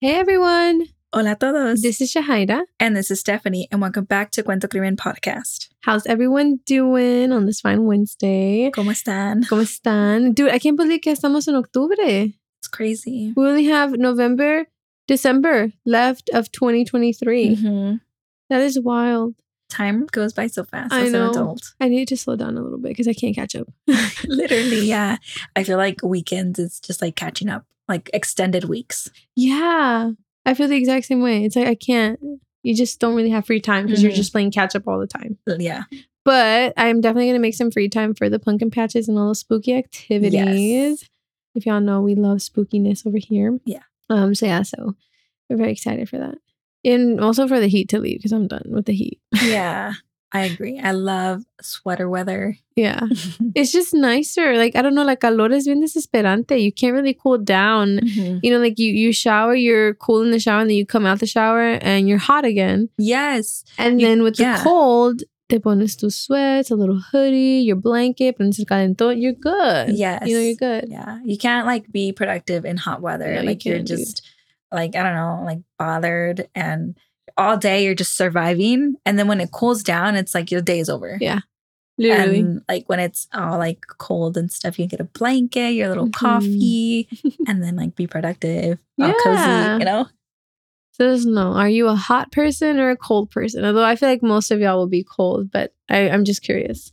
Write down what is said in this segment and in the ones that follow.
Hey everyone, Hola a todos. this is Shahaira. and this is Stephanie, and welcome back to Cuento Crimen Podcast. How's everyone doing on this fine Wednesday? ¿Cómo están? ¿Cómo están? Dude, I can't believe que estamos en octubre. It's crazy. We only have November, December left of 2023. Mhm. That is wild. Time goes by so fast I as know. an adult. I need to slow down a little bit because I can't catch up. Literally, yeah. I feel like weekends is just like catching up, like extended weeks. yeah, I feel the exact same way. It's like I can't. You just don't really have free time because you're Mhm. just playing catch up all the time. Yeah. But I'm definitely gonna make some free time for the pumpkin patches and all the spooky activities. If y'all know, we love spookiness over here. Yeah. Um. So yeah. So we're very excited for that, and also for the heat to leave because I'm done with the heat. Yeah. I agree. I love sweater weather. Yeah. It's just nicer. Like I don't know. Like calor es bien desesperante. You can't really cool down. Mhm. You know, like you you shower, you're cool in the shower, and then you come out the shower and you're hot again. Yes. And You- then with yeah. the cold, te pones tus sweats, a little hoodie, your blanket, pones el calentón, you're good. Yes. You know, you're good. Yeah. You can't like be productive in hot weather. No, like you are just like, I don't know, like bothered and all day you're just surviving. And then when it cools down, it's like your day is over. Yeah. Literally. And like when it's all like cold and stuff, you get a blanket, your little Mhm. coffee, and then like be productive, all cozy, you know? so just know, are you a hot person or a cold person? Although I feel like most of y'all will be cold, but I, I'm just curious.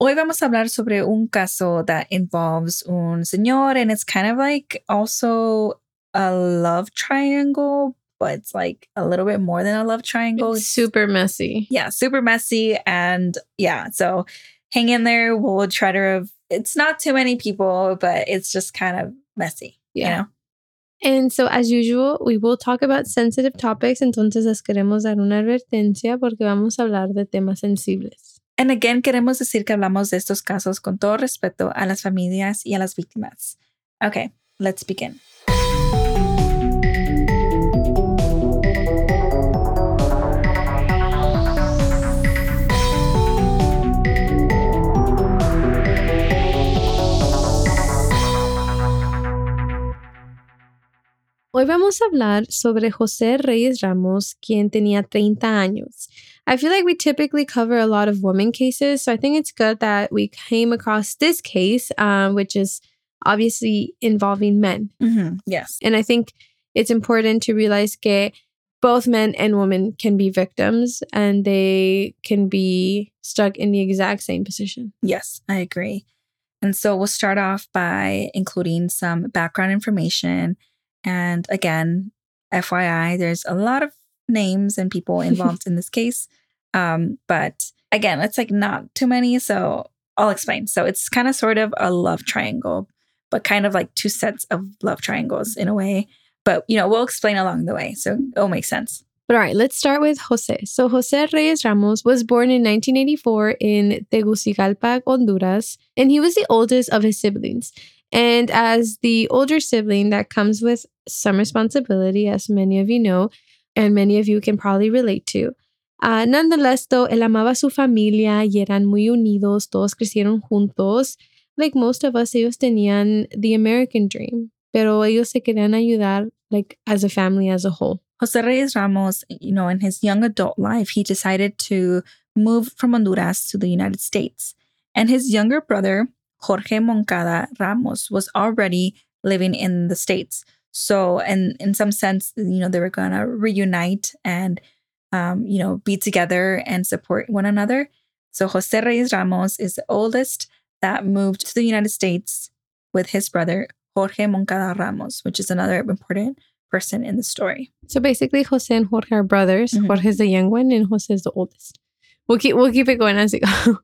Hoy vamos a hablar sobre un caso that involves un señor, and it's kind of like also a love triangle, but it's like a little bit more than a love triangle. It's super messy. yeah, super messy. And yeah, so hang in there. We'll try to, it's not too many people, but it's just kind of messy, Yeah. you know? And so, as usual, we will talk about sensitive topics. Entonces, les queremos dar una advertencia porque vamos a hablar de temas sensibles. And again, queremos decir que hablamos de estos casos con todo respeto a las familias y a las víctimas. Okay, let's begin. Hoy vamos a hablar sobre José Reyes Ramos, quien tenía 30 años. I feel like we typically cover a lot of women cases, so I think it's good that we came across this case, um, which is obviously involving men. Yes. And I think it's important to realize that both men and women can be victims and they can be stuck in the exact same position. Yes, I agree. And so we'll start off by including some background information. And again, FYI, there's a lot of names and people involved in this case. Um, but again, it's like not too many. So I'll explain. So it's kind of sort of a love triangle, but kind of like two sets of love triangles in a way. But, you know, we'll explain along the way. So it'll make sense. But all right, let's start with Jose. So Jose Reyes Ramos was born in 1984 in Tegucigalpa, Honduras, and he was the oldest of his siblings. And as the older sibling, that comes with some responsibility, as many of you know, and many of you can probably relate to. Uh, nonetheless, though, él amaba su familia y eran muy unidos, todos crecieron juntos. Like most of us, ellos tenían the American dream, pero ellos se querían ayudar, like as a family as a whole. Jose Reyes Ramos, you know, in his young adult life, he decided to move from Honduras to the United States. And his younger brother, Jorge Moncada Ramos, was already living in the States. So, and in some sense, you know, they were going to reunite and, um, you know, be together and support one another. So, Jose Reyes Ramos is the oldest that moved to the United States with his brother, Jorge Moncada Ramos, which is another important person in the story. So basically, Jose and Jorge are brothers. Mhm. Jorge is the young one, and Jose is the oldest. We'll keep we'll keep it going as we go.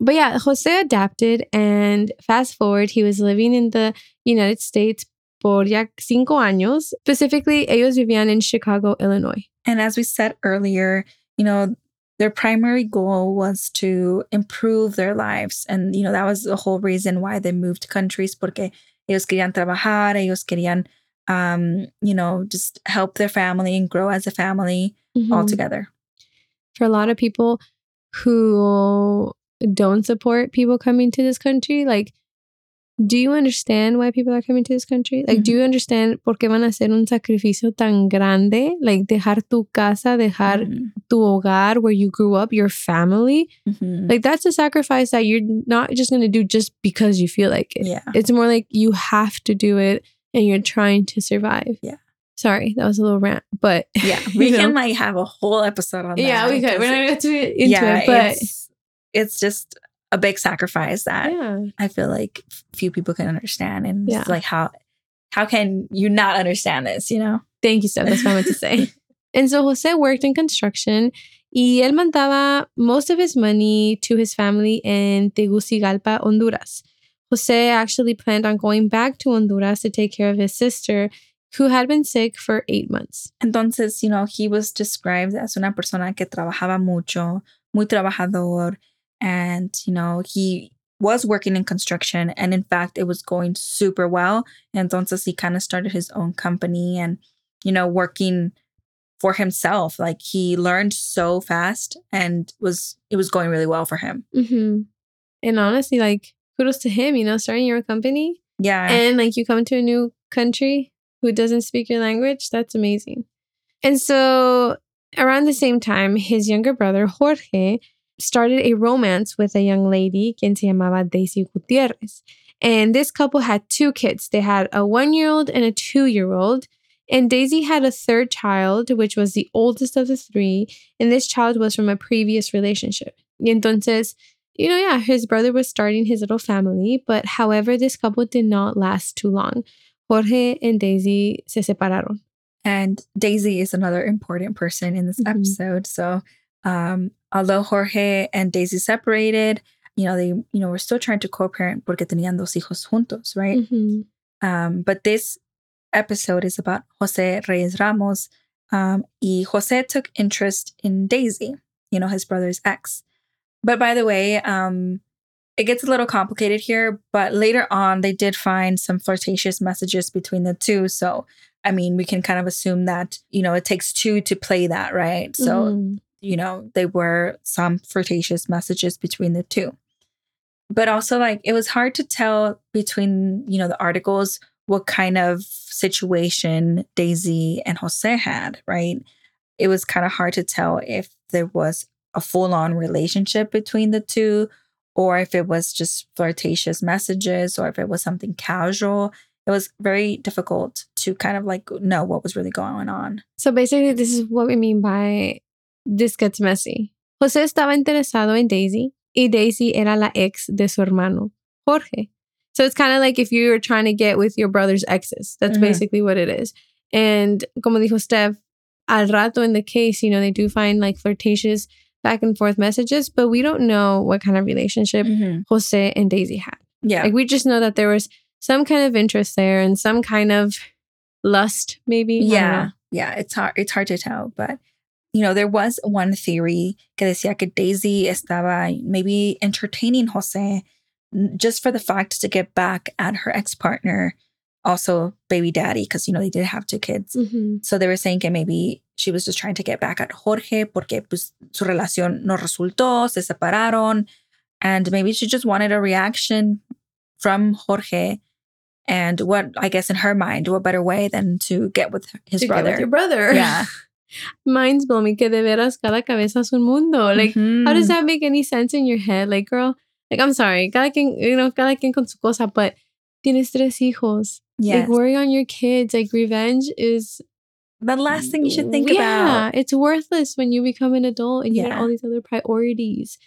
But yeah, Jose adapted, and fast forward, he was living in the United States por ya cinco años. Specifically, ellos vivían in Chicago, Illinois. And as we said earlier, you know, their primary goal was to improve their lives. And, you know, that was the whole reason why they moved countries, porque ellos querían trabajar, ellos querían, um, you know, just help their family and grow as a family all Mhm. together. For a lot of people who don't support people coming to this country, like do you understand why people are coming to this country? Like, do you understand por qué van a hacer un sacrificio tan grande? Like, dejar tu casa, dejar Mhm. tu hogar where you grew up, your family. Mhm. Like, that's a sacrifice that you're not just going to do just because you feel like it. yeah. It's more like you have to do it and you're trying to survive. Yeah. Sorry, that was a little rant, but Yeah. We can know. like have a whole episode on that. yeah, we could. We're not going to get into yeah, it, but it's, just a big sacrifice that yeah. I feel like few people can understand. And Yeah. it's like how how can you not understand this, you know? Thank you, Steph. That's what I meant to say. and so Jose worked in construction y él mandaba most of his money to his family in Tegucigalpa, Honduras. Jose actually planned on going back to Honduras to take care of his sister, who had been sick for eight months. Entonces, you know, he was described as una persona que trabajaba mucho, muy trabajador, and you know, he was working in construction and in fact it was going super well. And entonces he kind of started his own company and you know, working for himself. Like he learned so fast and was it was going really well for him. hmm And honestly, like, kudos to him, you know, starting your own company. Yeah. and like you come to a new country who doesn't speak your language, that's amazing. And so around the same time, his younger brother, Jorge, started a romance with a young lady, quien se llamaba Daisy Gutierrez. And this couple had two kids. They had a one year old and a two year old. And Daisy had a third child, which was the oldest of the three. And this child was from a previous relationship. Y entonces, you know, yeah, his brother was starting his little family, but however, this couple did not last too long. Jorge and Daisy se separaron. And Daisy is another important person in this Mhm. episode. So, um, although Jorge and Daisy separated, you know, they, you know, were still trying to co-parent porque tenían dos hijos juntos, right? Mhm. Um, but this episode is about Jose Reyes Ramos. Um, y Jose took interest in Daisy, you know, his brother's ex. But by the way, um, it gets a little complicated here, but later on, they did find some flirtatious messages between the two. So, I mean, we can kind of assume that, you know, it takes two to play that, right? So, Mhm. You know, there were some flirtatious messages between the two. But also, like, it was hard to tell between, you know, the articles what kind of situation Daisy and Jose had, right? It was kind of hard to tell if there was a full on relationship between the two or if it was just flirtatious messages or if it was something casual. It was very difficult to kind of like know what was really going on. So basically, this is what we mean by this gets messy. Jose estaba interesado en Daisy y Daisy era la ex de su hermano, Jorge. So it's kind of like if you were trying to get with your brother's exes. That's basically what it is. And como dijo Steph, al rato in the case, you know, they do find like flirtatious back and forth messages, but we don't know what kind of relationship Jose and Daisy had. Yeah. Like we just know that there was some kind of interest there and some kind of lust, maybe. Yeah yeah it's hard it's hard to tell but you know there was one theory que decía que daisy estaba maybe entertaining jose just for the fact to get back at her ex-partner also baby daddy because you know they did have two kids Mhm. so they were saying que maybe she was just trying to get back at jorge porque pues su relación no resultó se separaron and maybe she just wanted a reaction from jorge and what i guess in her mind what better way than to get with his To get brother with your brother. yeah Mind's blowing que de veras cada cabeza es un mundo. Like, how does that make any sense in your head? Like, girl, like, I'm sorry, cada quien, you know, cada quien con su cosa, but tienes tres hijos. yes. Like, worry on your kids. Like, revenge is. the last thing you should think yeah, about Yeah, it's worthless when you become an adult and you Yeah. all these other priorities.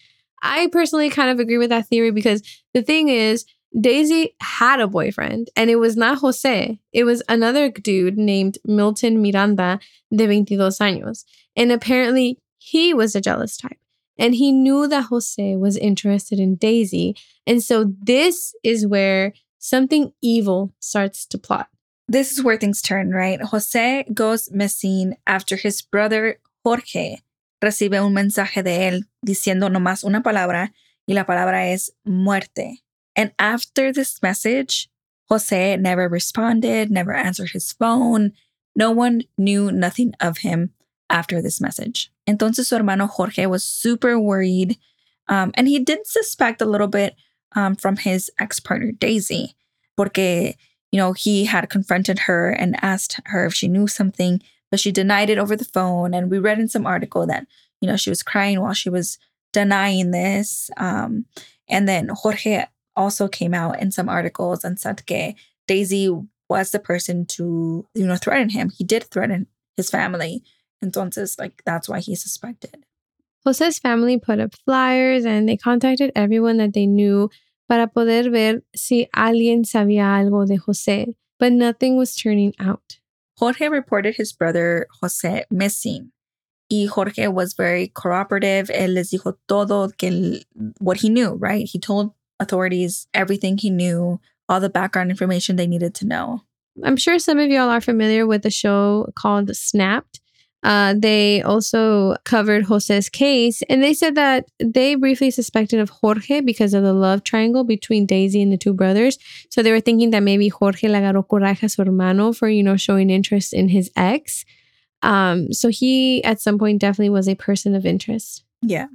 I personally kind of agree with that theory because the thing is, Daisy had a boyfriend and it was not Jose. It was another dude named Milton Miranda de 22 años. And apparently he was a jealous type. And he knew that Jose was interested in Daisy. And so this is where something evil starts to plot. this is where things turn right jose goes missing after his brother jorge recibe un mensaje de él diciendo nomás una palabra y la palabra es muerte and after this message jose never responded never answered his phone no one knew nothing of him after this message entonces su hermano jorge was super worried um, and he did suspect a little bit um, from his ex-partner daisy porque, you know, he had confronted her and asked her if she knew something, but she denied it over the phone. And we read in some article that, you know, she was crying while she was denying this. Um, and then Jorge also came out in some articles and said que Daisy was the person to, you know, threaten him. He did threaten his family. and Entonces, like, that's why he's suspected. Jose's family put up flyers and they contacted everyone that they knew para poder ver si alguien sabía algo de Jose, but nothing was turning out. Jorge reported his brother Jose missing. Y Jorge was very cooperative. Él les dijo todo que what he knew, right? He told authorities everything he knew, all the background information they needed to know. I'm sure some of y'all are familiar with the show called Snapped. Uh, they also covered Jose's case, and they said that they briefly suspected of Jorge because of the love triangle between Daisy and the two brothers. So they were thinking that maybe Jorge le agarró coraje a su hermano for, you know, showing interest in his ex. Um, so he, at some point, definitely was a person of interest. Yeah.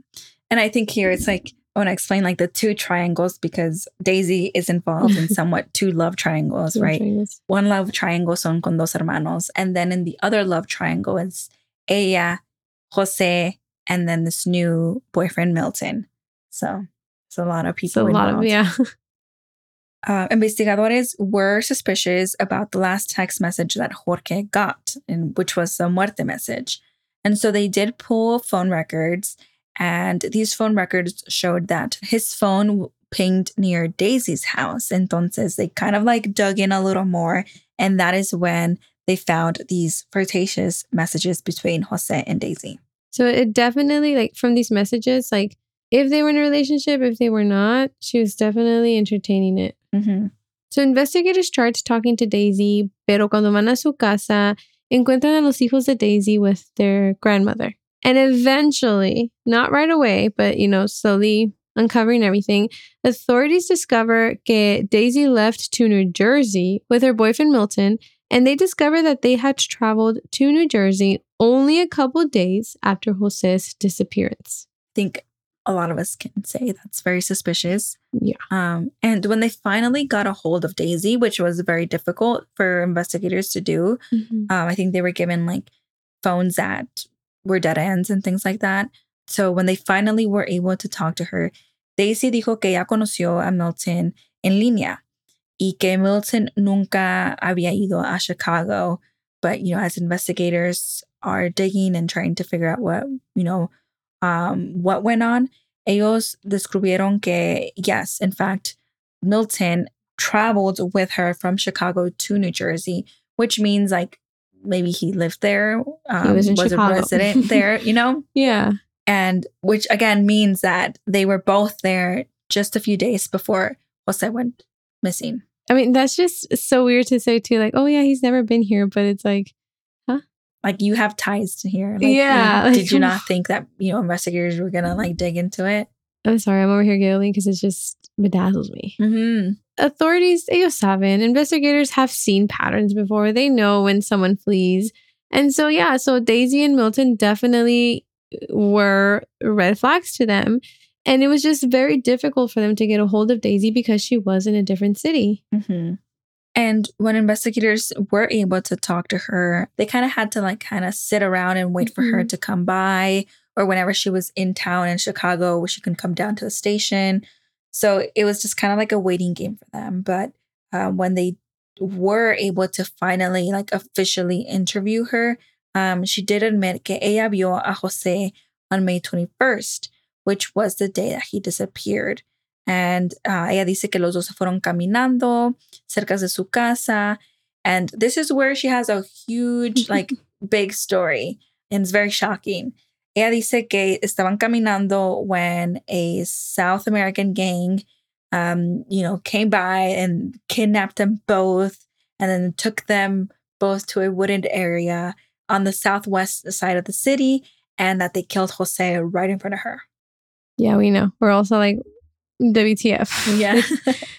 And I think here it's like, I want to explain like the two triangles because Daisy is involved in somewhat two love triangles, right? Triangles. One love triangle son con dos hermanos. And then in the other love triangle is ella, Jose, and then this new boyfriend, Milton. So it's a lot of people. So a lot of, yeah. Uh, investigadores were suspicious about the last text message that Jorge got, and which was the muerte message. And so they did pull phone records, and these phone records showed that his phone pinged near Daisy's house. Entonces they kind of like dug in a little more, and that is when they found these flirtatious messages between Jose and Daisy. So it definitely, like, from these messages, like, if they were in a relationship, if they were not, she was definitely entertaining it. Mm-hmm. So investigators tried talking to Daisy, pero cuando van a su casa, encuentran a los hijos de Daisy with their grandmother. And eventually, not right away, but you know, slowly uncovering everything, authorities discover that Daisy left to New Jersey with her boyfriend Milton, and they discover that they had traveled to New Jersey only a couple days after Jose's disappearance. I think a lot of us can say that's very suspicious. Yeah. Um, and when they finally got a hold of Daisy, which was very difficult for investigators to do, um, I think they were given like phones that were dead ends and things like that. So when they finally were able to talk to her, Daisy dijo que ya conoció a Milton en línea y que Milton nunca había ido a Chicago. But, you know, as investigators are digging and trying to figure out what, you know, um, what went on, ellos descubrieron que, yes, in fact, Milton traveled with her from Chicago to New Jersey, which means like maybe he lived there, um, was in a Chicago. resident there, you know? Yeah. And which again means that they were both there just a few days before Jose went missing. I mean, that's just so weird to say too. Like, oh yeah, he's never been here, but it's like, huh? Like you have ties to here. Like, Yeah, Did like- you not think that, you know, investigators were gonna like dig into it? I'm sorry, I'm over here giggling because it just bedazzles me. Mm-hmm. Authorities, ellos saben. Investigators have seen patterns before. They know when someone flees. And so, yeah, so Daisy and Milton definitely were red flags to them. And it was just very difficult for them to get a hold of Daisy because she was in a different city. Mm-hmm. And when investigators were able to talk to her, they kind of had to like kind of sit around and wait for her Mhm. to come by, or whenever she was in town in Chicago, where she can come down to the station. So it was just kind of like a waiting game for them. But uh, when they were able to finally like officially interview her, um, she did admit que ella vio a Jose on May 21st, which was the day that he disappeared. And uh, ella dice que los dos se fueron caminando cerca de su casa. And this is where she has a huge, like, big story. And it's very shocking. Ella dice que estaban caminando when a South American gang, um, you know, came by and kidnapped them both and then took them both to a wooded area on the southwest side of the city and that they killed Jose right in front of her. Yeah, we know. We're also like, WTF.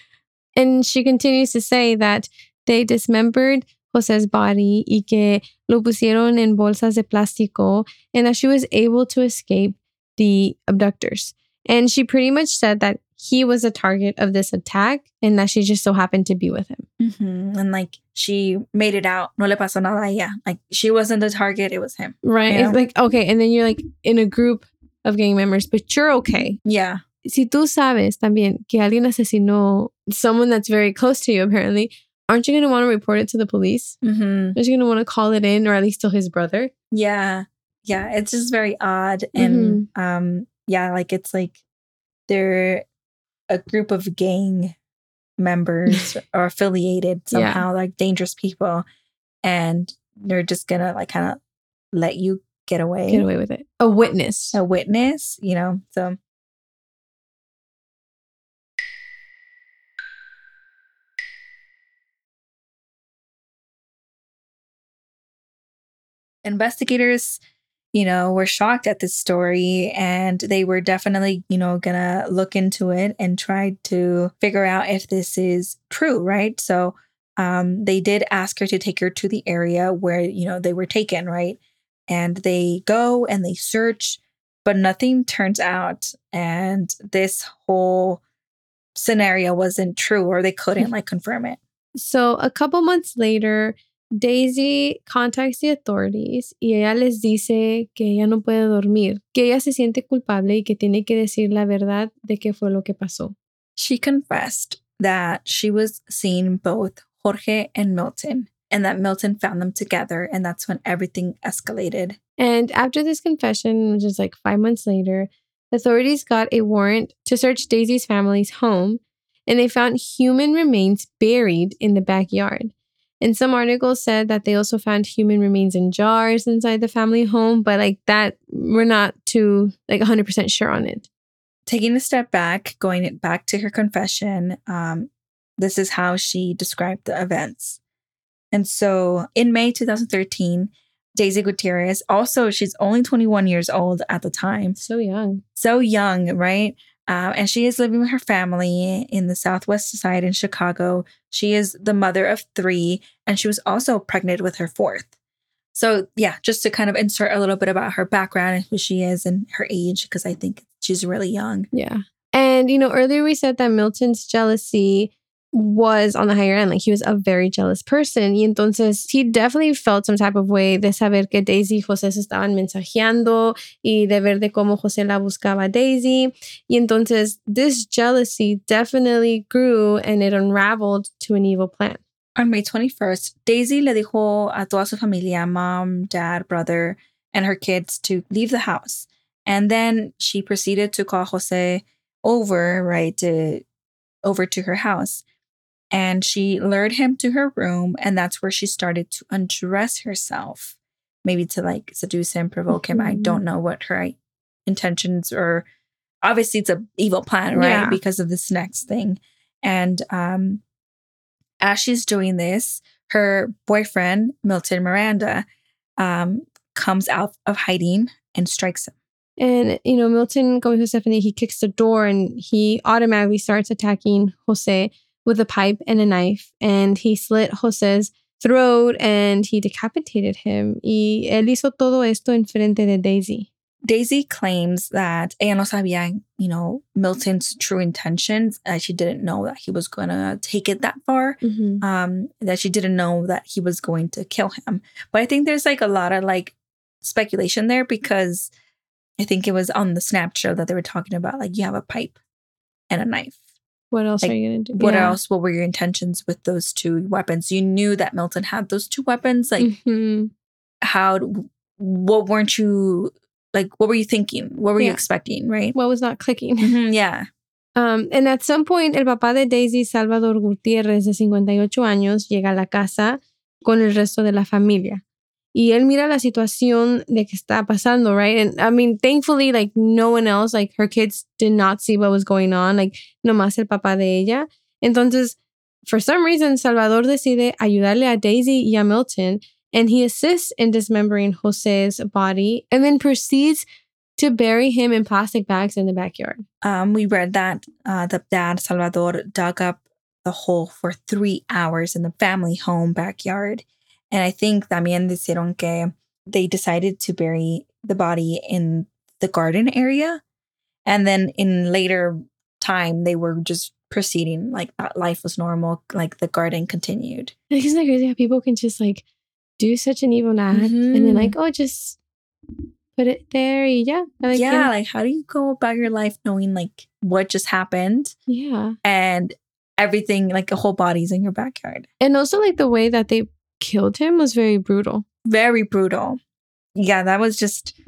And she continues to say that they dismembered Jose's body y que lo pusieron en bolsas de plástico and that she was able to escape the abductors. And she pretty much said that he was the target of this attack and that she just so happened to be with him. Mhm. And like she made it out. No le pasó nada a ella. Like she wasn't the target, it was him. Right. Yeah. It's like, okay. And then you're like in a group of gang members, but you're okay. Yeah. Si tú sabes también que alguien asesinó someone that's very close to you, apparently, aren't you going to want to report it to the police? Mm-hmm. Aren't you going to want to call it in or at least tell his brother? Yeah. Yeah. It's just very odd. And um, yeah, like it's like they're a group of gang members or affiliated Yeah. somehow, like dangerous people. And they're just gonna like kind of let you get away. Get away with it. A witness. A witness, you know. So investigators you know were shocked at this story and they were definitely you know gonna look into it and try to figure out if this is true right? So um they did ask her to take her to the area where you know they were taken right? And they go and they search but nothing turns out and this whole scenario wasn't true or they couldn't like confirm it. So a couple months later, Daisy contacts the authorities y ella les dice que ella no puede dormir, que ella se siente culpable y que tiene que decir la verdad de qué fue lo que pasó. She confessed that she was seeing both Jorge and Milton, and that Milton found them together, and that's when everything escalated. And after this confession, which is like five months later, authorities got a warrant to search Daisy's family's home and they found human remains buried in the backyard. And some articles said that they also found human remains in jars inside the family home, but like that, we're not too like 100% sure on it. Taking a step back, going back to her confession, um, this is how she described the events. And so in May 2013, Daisy Gutierrez, also, she's only 21 years old at the time. So young. so young, right? Uh, and she is living with her family in the Southwest side in Chicago. She is the mother of three, and she was also pregnant with her fourth. So, yeah, just to kind of insert a little bit about her background and who she is and her age, because I think she's really young. Yeah. And, you know, earlier we said that Milton's jealousy was on the higher end. Like he was a very jealous person. Y entonces he definitely felt some type of way de saber que Daisy y José se estaban mensajeando y de ver de cómo José la buscaba a Daisy. Y entonces this jealousy definitely grew and it unraveled to an evil plan. On May 21st, Daisy le dijo a toda su familia, mom, dad, brother, and her kids to leave the house. And then she proceeded to call Jose over, right, to over to her house. And she lured him to her room, and that's where she started to undress herself, maybe to like seduce him, provoke him. I Mhm. don't know what her intentions or obviously it's a evil plan, right? Yeah. Because of this next thing. And um as she's doing this, her boyfriend, Milton Miranda, um, comes out of hiding and strikes him. And, you know, Milton, going to Stephanie, he kicks the door and he automatically starts attacking Jose with a pipe and a knife. And he slit Jose's throat and he decapitated him. Y él hizo todo esto en frente de Daisy. Daisy claims that ella no sabía, you know, Milton's true intentions. Uh, she didn't know that he was going to take it that far. Um, that she didn't know that he was going to kill him. But I think there's like a lot of like speculation there because I think it was on the Snapchat that they were talking about like you have a pipe and a knife. What else Like, are you going to do? What Yeah. else? What were your intentions with those two weapons? You knew that Milton had those two weapons. Like, Mhm. how? What weren't you like? What were you thinking? What were you expecting? Right? What was not clicking? Mhm, yeah. Um, and at some point, el papá de Daisy, Salvador Gutiérrez, de 58 años, llega a la casa con el resto de la familia. Y él mira la situación de que está pasando, right? And I mean, thankfully, like no one else, like her kids did not see what was going on, like nomás el papá de ella. Entonces, for some reason, Salvador decide ayudarle a Daisy y a Milton, and he assists in dismembering Jose's body and then proceeds to bury him in plastic bags in the backyard. Um, we read that uh, the dad Salvador dug up the hole for three hours in the family home backyard, and I think también dijeron que they decided to bury the body in the garden area, and then in later time they were just proceeding like that life was normal like the garden continued Like, isn't that crazy how people can just like do such an evil act and then Mhm. like, oh, just put it there. y ya. Like, yeah yeah. like how do you go about your life knowing like what just happened Yeah. and everything like a whole body's in your backyard And also, like, the way that they killed him was very brutal. very brutal yeah that was just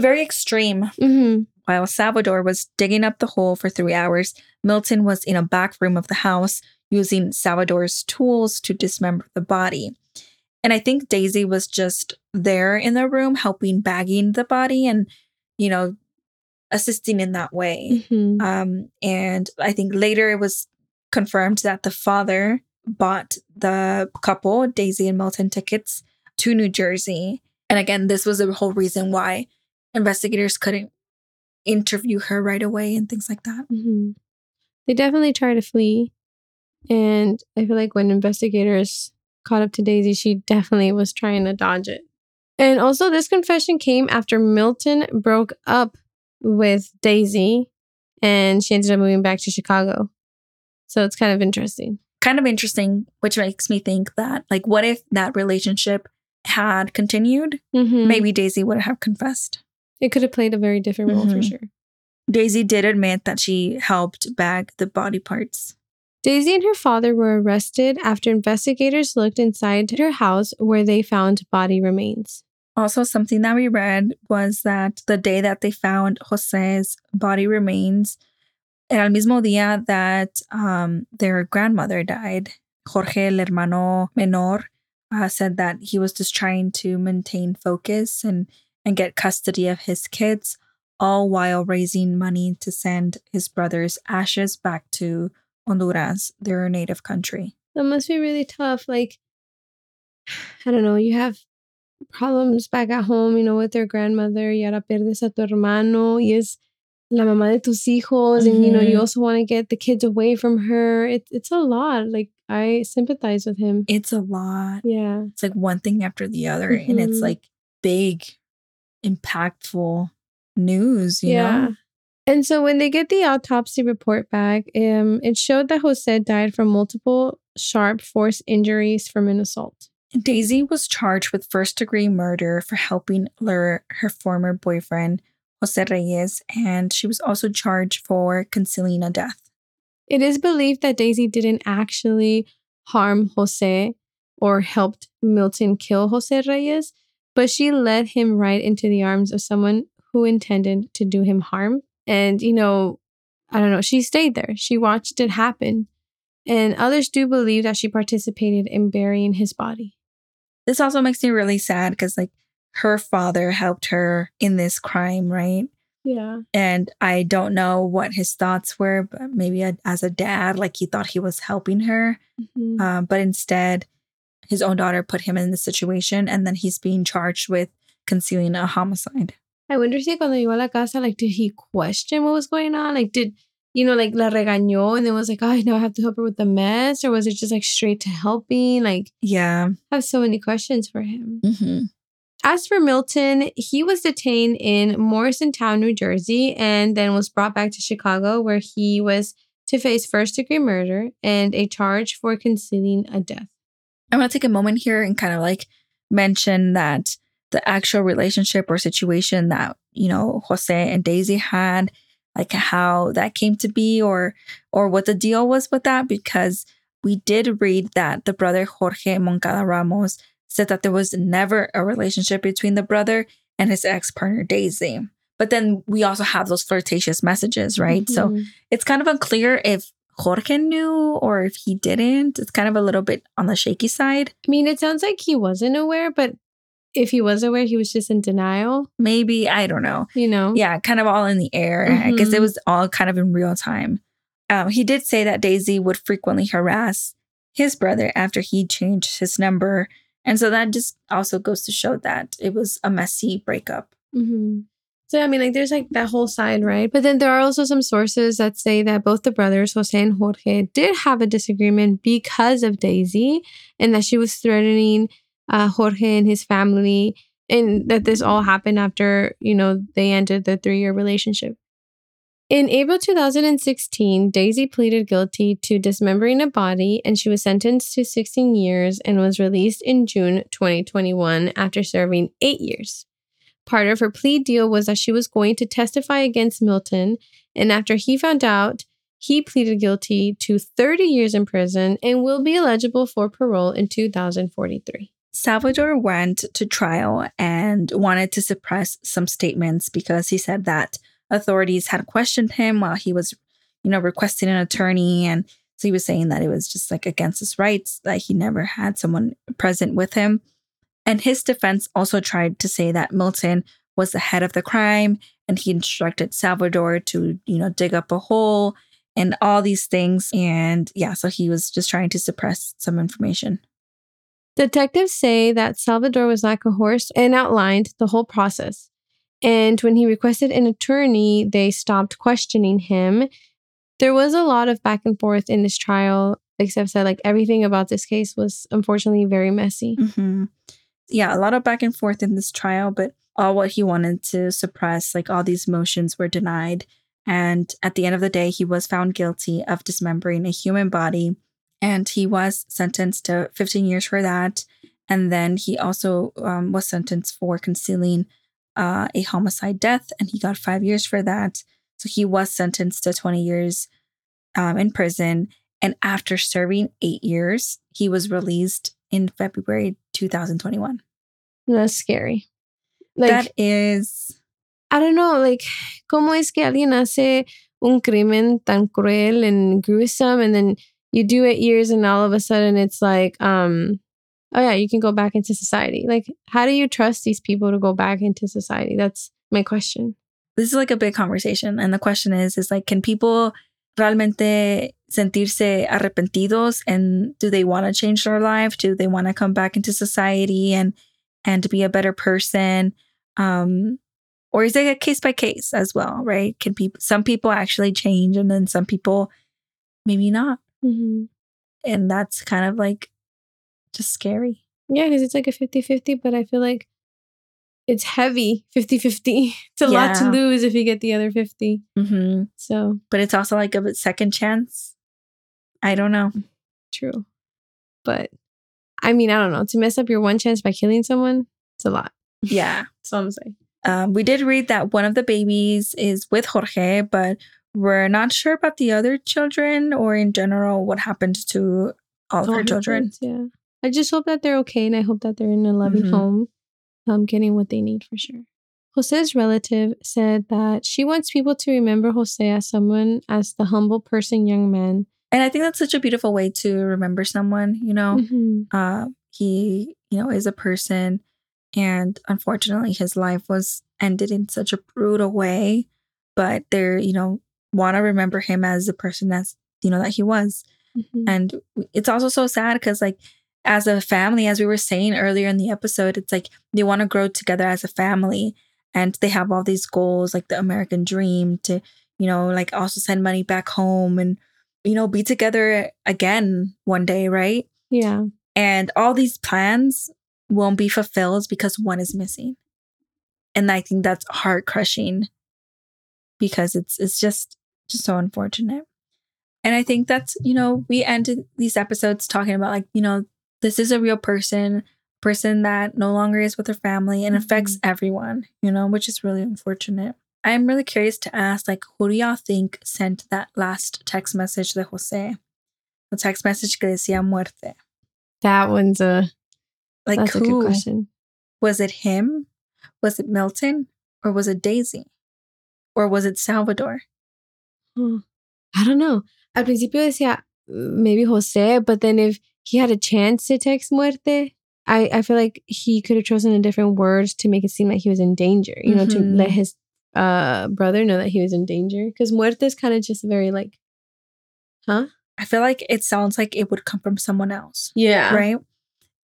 very extreme hmm While Salvador was digging up the hole for three hours, Milton was in a back room of the house using Salvador's tools to dismember the body. And I think Daisy was just there in the room helping bagging the body and, you know, assisting in that way. hmm Um, and I think later it was confirmed that the father bought the couple, Daisy and Milton, tickets to New Jersey. And again, this was the whole reason why investigators couldn't interview her right away and things like that. hmm They definitely tried to flee. And I feel like when investigators caught up to Daisy, she definitely was trying to dodge it. And also, this confession came after Milton broke up with Daisy and she ended up moving back to Chicago. So it's kind of interesting. Kind of interesting, which makes me think that, like, what if that relationship had continued? Mhm. Maybe Daisy would have confessed. it could have played a very different role for Mhm. sure. Daisy did admit that she helped bag the body parts. Daisy and her father were arrested after investigators looked inside her house where they found body remains. Also, something that we read was that the day that they found Jose's body remains, era el mismo día that um, their grandmother died. Jorge, el hermano menor, uh, said that he was just trying to maintain focus and, and get custody of his kids, all while raising money to send his brother's ashes back to Honduras, their native country. That must be really tough. Like, I don't know, you have problems back at home, you know, with your grandmother, y ahora pierdes a tu hermano, y es la mamá de tus hijos, and you know, you also want to get the kids away from her. It, it's a lot. Like, I sympathize with him. It's a lot. Yeah. it's like one thing after the other and it's Mhm. like big impactful news you yeah. know And so when they get the autopsy report back, um, it showed that Jose died from multiple sharp force injuries from an assault. daisy was charged with first degree murder for helping lure her former boyfriend jose reyes and she was also charged for concealing a death It is believed that Daisy didn't actually harm Jose or helped Milton kill Jose Reyes, but she led him right into the arms of someone who intended to do him harm. And, you know, I don't know, she stayed there. She watched it happen. And others do believe that she participated in burying his body. this also makes me really sad because like her father helped her in this crime right Yeah. and i don't know what his thoughts were but maybe a- as a dad like he thought he was helping her Mhm. Um, but instead, his own daughter put him in the situation, and then he's being charged with concealing a homicide. I wonder si cuando llegó a la casa, like, did he question what was going on? Like, did, you know, like, la regañó and then was like, oh, now I have to help her with the mess? Or was it just like straight to helping? Like, Yeah. I have so many questions for him. Mm-hmm. As for Milton, he was detained in Morrisontown, New Jersey, and then was brought back to Chicago, where he was to face first degree murder and a charge for concealing a death. I want to take a moment here and kind of like mention that the actual relationship or situation that, you know, Jose and Daisy had, like how that came to be or or what the deal was with that because we did read that the brother Jorge Moncada Ramos said that there was never a relationship between the brother and his ex-partner Daisy. But then we also have those flirtatious messages, right? So Mhm. it's kind of unclear if Jorge knew or if he didn't. It's kind of a little bit on the shaky side. I mean, it sounds like he wasn't aware, but if he was aware, he was just in denial, Maybe, I don't know. you know? Yeah, kind of all in the air. I guess it Mhm. was all kind of in real time. Um, he did say that Daisy would frequently harass his brother after he changed his number. And so that just also goes to show that it was a messy breakup. hmm So, I mean, like, there's like that whole side, right? But then there are also some sources that say that both the brothers, Jose and Jorge, did have a disagreement because of Daisy and that she was threatening uh, Jorge and his family, and that this all happened after, you know, they ended the three year relationship. In April 2016, Daisy pleaded guilty to dismembering a body and she was sentenced to 16 years and was released in June 2021 after serving eight years. Part of her plea deal was that she was going to testify against Milton, and after he found out, he pleaded guilty to 30 years in prison and will be eligible for parole in 2043. Salvador went to trial and wanted to suppress some statements because he said that authorities had questioned him while he was, you know, requesting an attorney. And so he was saying that it was just like against his rights, that he never had someone present with him. And his defense also tried to say that Milton was the head of the crime and he instructed Salvador to, you know, dig up a hole and all these things. And yeah, so he was just trying to suppress some information. Detectives say that Salvador was like a horse and outlined the whole process. And when he requested an attorney, they stopped questioning him. There was a lot of back and forth in this trial, except that like everything about this case was unfortunately very messy. Mm-hmm. Yeah, a lot of back and forth in this trial, but all what he wanted to suppress, like all these motions were denied. And at the end of the day, he was found guilty of dismembering a human body and he was sentenced to 15 years for that. And then he also um, was sentenced for concealing uh, a homicide death, and he got five years for that. So he was sentenced to 20 years um, in prison. And after serving eight years, he was released in February 2021. That's scary. Like, that is. I don't know, like, ¿cómo es que alguien hace un crimen tan cruel and gruesome and then you do it years and all of a sudden it's like um oh yeah you can go back into society. Like how do you trust these people to go back into society? That's my question. This is like a big conversation and the question is is like can people realmente sentirse arrepentidos and do they want to change their life? Do they want to come back into society and and be a better person? Um or is it a case by case as well right? Can people some people actually change and then some people maybe not. Mm-hmm. And that's kind of like just scary. Yeah, because it's like a 50 50, but I feel like it's heavy 50 50. It's a yeah. lot to lose if you get the other 50. Mm-hmm. So, but it's also like a second chance. I don't know. True. But I mean, I don't know. To mess up your one chance by killing someone, it's a lot. Yeah. so I'm saying. Um, we did read that one of the babies is with Jorge, but we're not sure about the other children or in general what happened to all of her children. Kids, yeah. I just hope that they're okay and I hope that they're in a loving mm-hmm. home, um, getting what they need for sure. Jose's relative said that she wants people to remember Jose as someone, as the humble person, young man. And I think that's such a beautiful way to remember someone, you know? Mm-hmm. Uh, he, you know, is a person and unfortunately his life was ended in such a brutal way. But there, you know, want to remember him as the person that's you know that he was mm-hmm. and it's also so sad because like as a family as we were saying earlier in the episode it's like they want to grow together as a family and they have all these goals like the american dream to you know like also send money back home and you know be together again one day right? Yeah. And all these plans won't be fulfilled because one is missing. And i think that's heart crushing because it's it's just just so unfortunate. And I think that's, you know, we ended these episodes talking about like, you know, this is a real person, person that no longer is with her family and affects mm-hmm. everyone, you know, which is really unfortunate. I'm really curious to ask, like, who do y'all think sent that last text message to Jose? The text message que decía muerte. That one's a like that's who? a good question. Was it him? Was it Milton? Or was it Daisy? Or was it Salvador? Hmm. I don't know. Al principio decía maybe Jose, but then if he had a chance to text muerte, I, I feel like he could have chosen a different word to make it seem like he was in danger, you know, mm-hmm. to let his uh brother know that he was in danger. Because muerte is kind of just very like, huh? I feel like it sounds like it would come from someone else. Yeah. Right.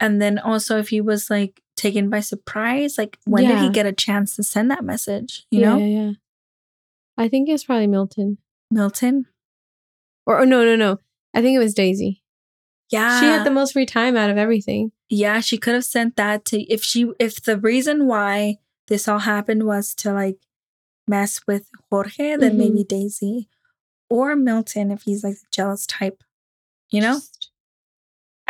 And then also if he was like taken by surprise, like when yeah. did he get a chance to send that message? You yeah, know? Yeah, yeah. I think it's probably Milton. Milton? Or, or no, no, no. I think it was Daisy. Yeah. She had the most free time out of everything. Yeah, she could have sent that to if she if the reason why this all happened was to like mess with Jorge than Mhm. maybe Daisy or Milton if he's like the jealous type. You know? Just-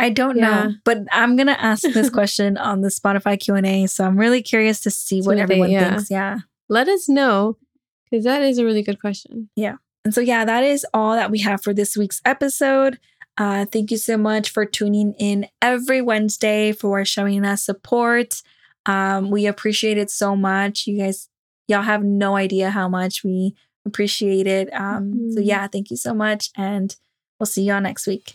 I don't Yeah. know, but I'm gonna ask this question on the Spotify Q and A. So I'm really curious to see what what they- everyone yeah. thinks. Yeah, Let us know because that is a really good question. And so yeah, that is all that we have for this week's episode. Uh, thank you so much for tuning in every Wednesday for showing us support. Um, we appreciate it so much. You guys, y'all have no idea how much we appreciate it. Um, So Mhm. yeah, thank you so much, and we'll see y'all next week.